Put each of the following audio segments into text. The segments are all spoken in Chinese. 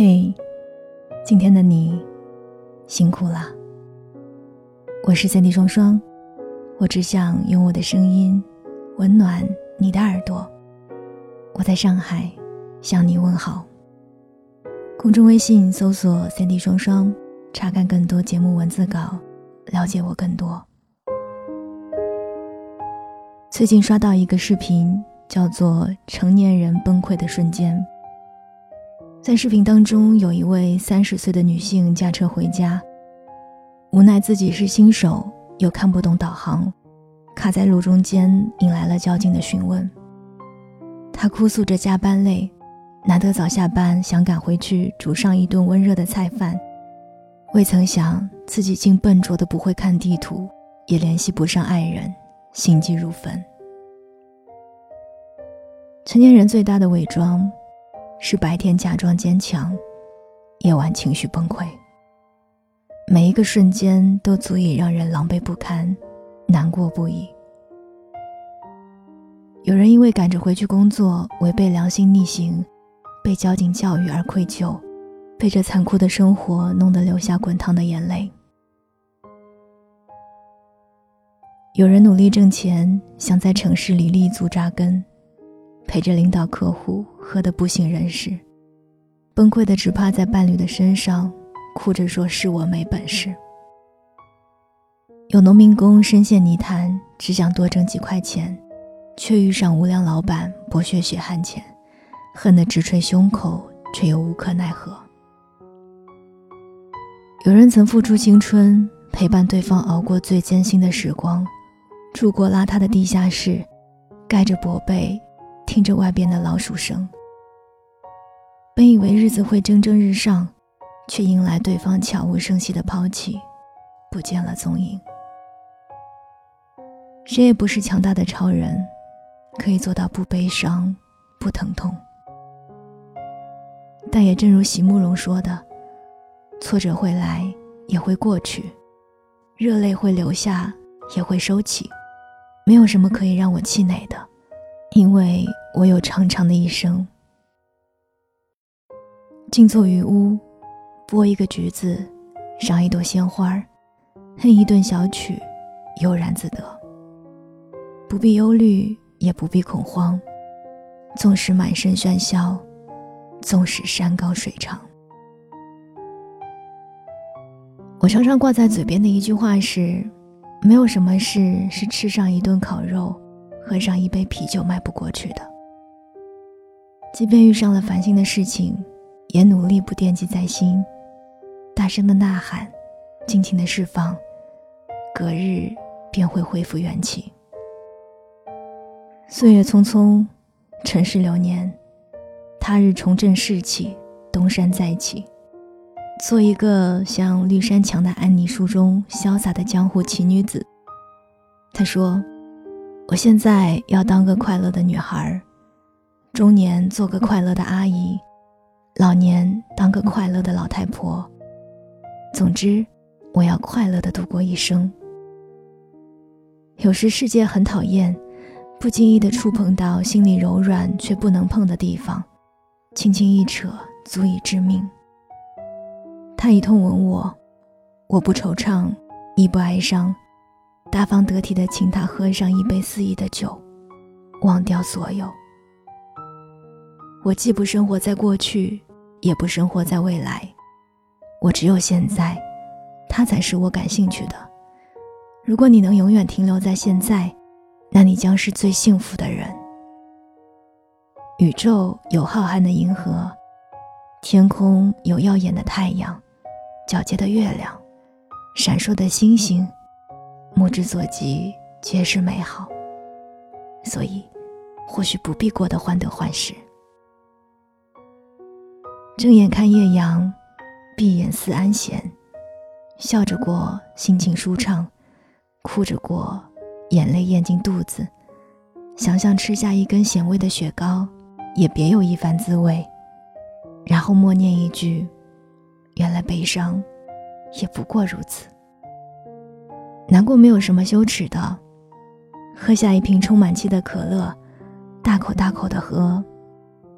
嘿，今天的你辛苦了。我是三 D 双双，我只想用我的声音温暖你的耳朵。我在上海向你问好。公众微信搜索“三 D 双双”，查看更多节目文字稿，了解我更多。最近刷到一个视频，叫做《成年人崩溃的瞬间》。在视频当中，有一位三十岁的女性驾车回家，无奈自己是新手，又看不懂导航，卡在路中间，引来了交警的询问。她哭诉着加班累，难得早下班，想赶回去煮上一顿温热的菜饭，未曾想自己竟笨拙的不会看地图，也联系不上爱人，心急如焚。成年人最大的伪装。是白天假装坚强，夜晚情绪崩溃。每一个瞬间都足以让人狼狈不堪，难过不已。有人因为赶着回去工作，违背良心逆行，被交警教育而愧疚，被这残酷的生活弄得流下滚烫的眼泪。有人努力挣钱，想在城市里立足扎根。陪着领导客户喝得不省人事，崩溃的只趴在伴侣的身上，哭着说是我没本事。有农民工深陷泥潭，只想多挣几块钱，却遇上无良老板剥削血汗钱，恨得直捶胸口，却又无可奈何。有人曾付出青春，陪伴对方熬过最艰辛的时光，住过邋遢的地下室，盖着薄被。听着外边的老鼠声，本以为日子会蒸蒸日上，却迎来对方悄无声息的抛弃，不见了踪影。谁也不是强大的超人，可以做到不悲伤、不疼痛。但也正如席慕容说的：“挫折会来，也会过去；热泪会流下，也会收起。没有什么可以让我气馁的。”因为我有长长的一生，静坐于屋，剥一个橘子，赏一朵鲜花，哼一段小曲，悠然自得。不必忧虑，也不必恐慌。纵使满身喧嚣，纵使山高水长。我常常挂在嘴边的一句话是：没有什么事是吃上一顿烤肉。喝上一杯啤酒迈不过去的，即便遇上了烦心的事情，也努力不惦记在心，大声的呐喊，尽情的释放，隔日便会恢复元气。岁月匆匆，尘世流年，他日重振士气，东山再起，做一个像绿山墙的安妮书中潇洒的江湖奇女子。他说。我现在要当个快乐的女孩，中年做个快乐的阿姨，老年当个快乐的老太婆。总之，我要快乐的度过一生。有时世界很讨厌，不经意的触碰到心里柔软却不能碰的地方，轻轻一扯足以致命。他一通吻我，我不惆怅，亦不哀伤。大方得体的请他喝上一杯肆意的酒，忘掉所有。我既不生活在过去，也不生活在未来，我只有现在，他才是我感兴趣的。如果你能永远停留在现在，那你将是最幸福的人。宇宙有浩瀚的银河，天空有耀眼的太阳，皎洁的月亮，闪烁的星星。目之所及皆是美好，所以或许不必过得患得患失。睁眼看夜阳，闭眼思安闲，笑着过心情舒畅，哭着过眼泪咽进肚子，想想吃下一根咸味的雪糕，也别有一番滋味。然后默念一句：“原来悲伤，也不过如此。”难过没有什么羞耻的，喝下一瓶充满气的可乐，大口大口的喝，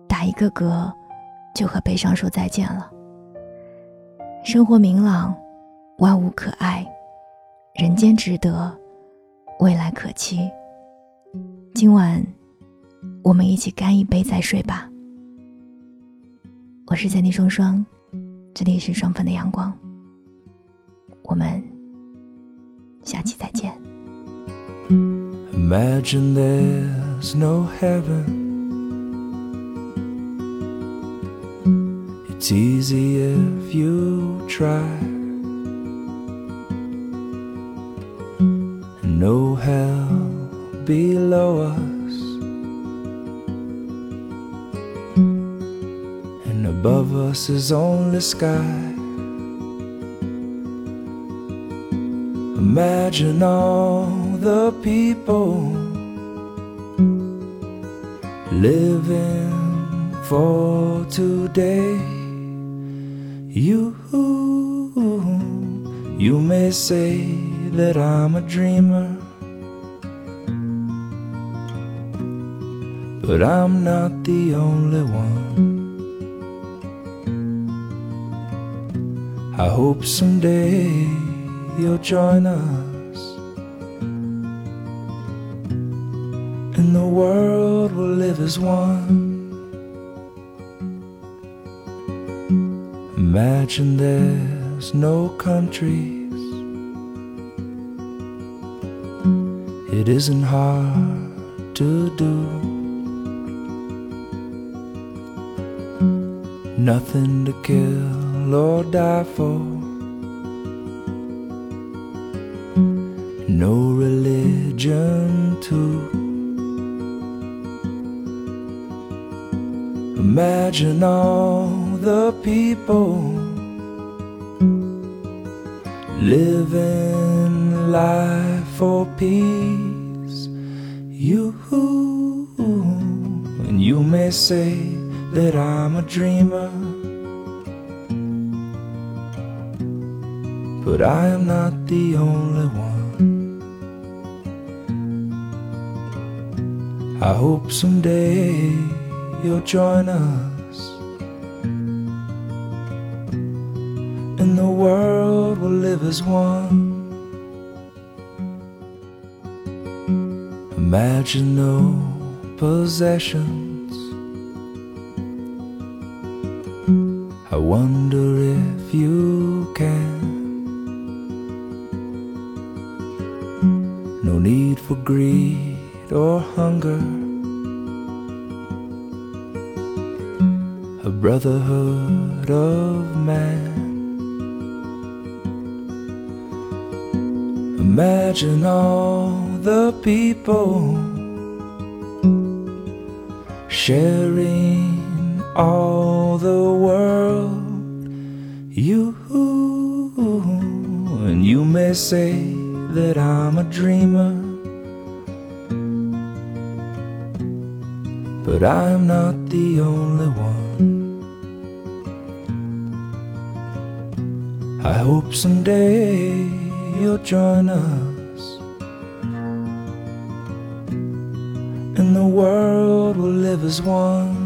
打一个嗝，就和悲伤说再见了。生活明朗，万物可爱，人间值得，未来可期。今晚，我们一起干一杯再睡吧。我是三弟双双，这里是双份的阳光。我们下期再见。Imagine there's no heaven. It's easy if you try. And no hell below us. And above us is only sky. Imagine all the people living for today. You, you may say that I'm a dreamer, but I'm not the only one. I hope someday you'll join us. And the world will live as one. Imagine there's no countries. It isn't hard to do. Nothing to kill or die for. No religion too. Imagine all the people living life for peace. You and you may say that I'm a dreamer. But I am not the only one. I hope someday you'll join us and the world will live as one. Imagine no possessions. I wonder if you can. No need for greed or hunger. A brotherhood of man. Imagine all the people sharing all the world. You and you may say that I'm a dreamer. But I'm not the only one. I hope someday you'll join us. And the world will live as one.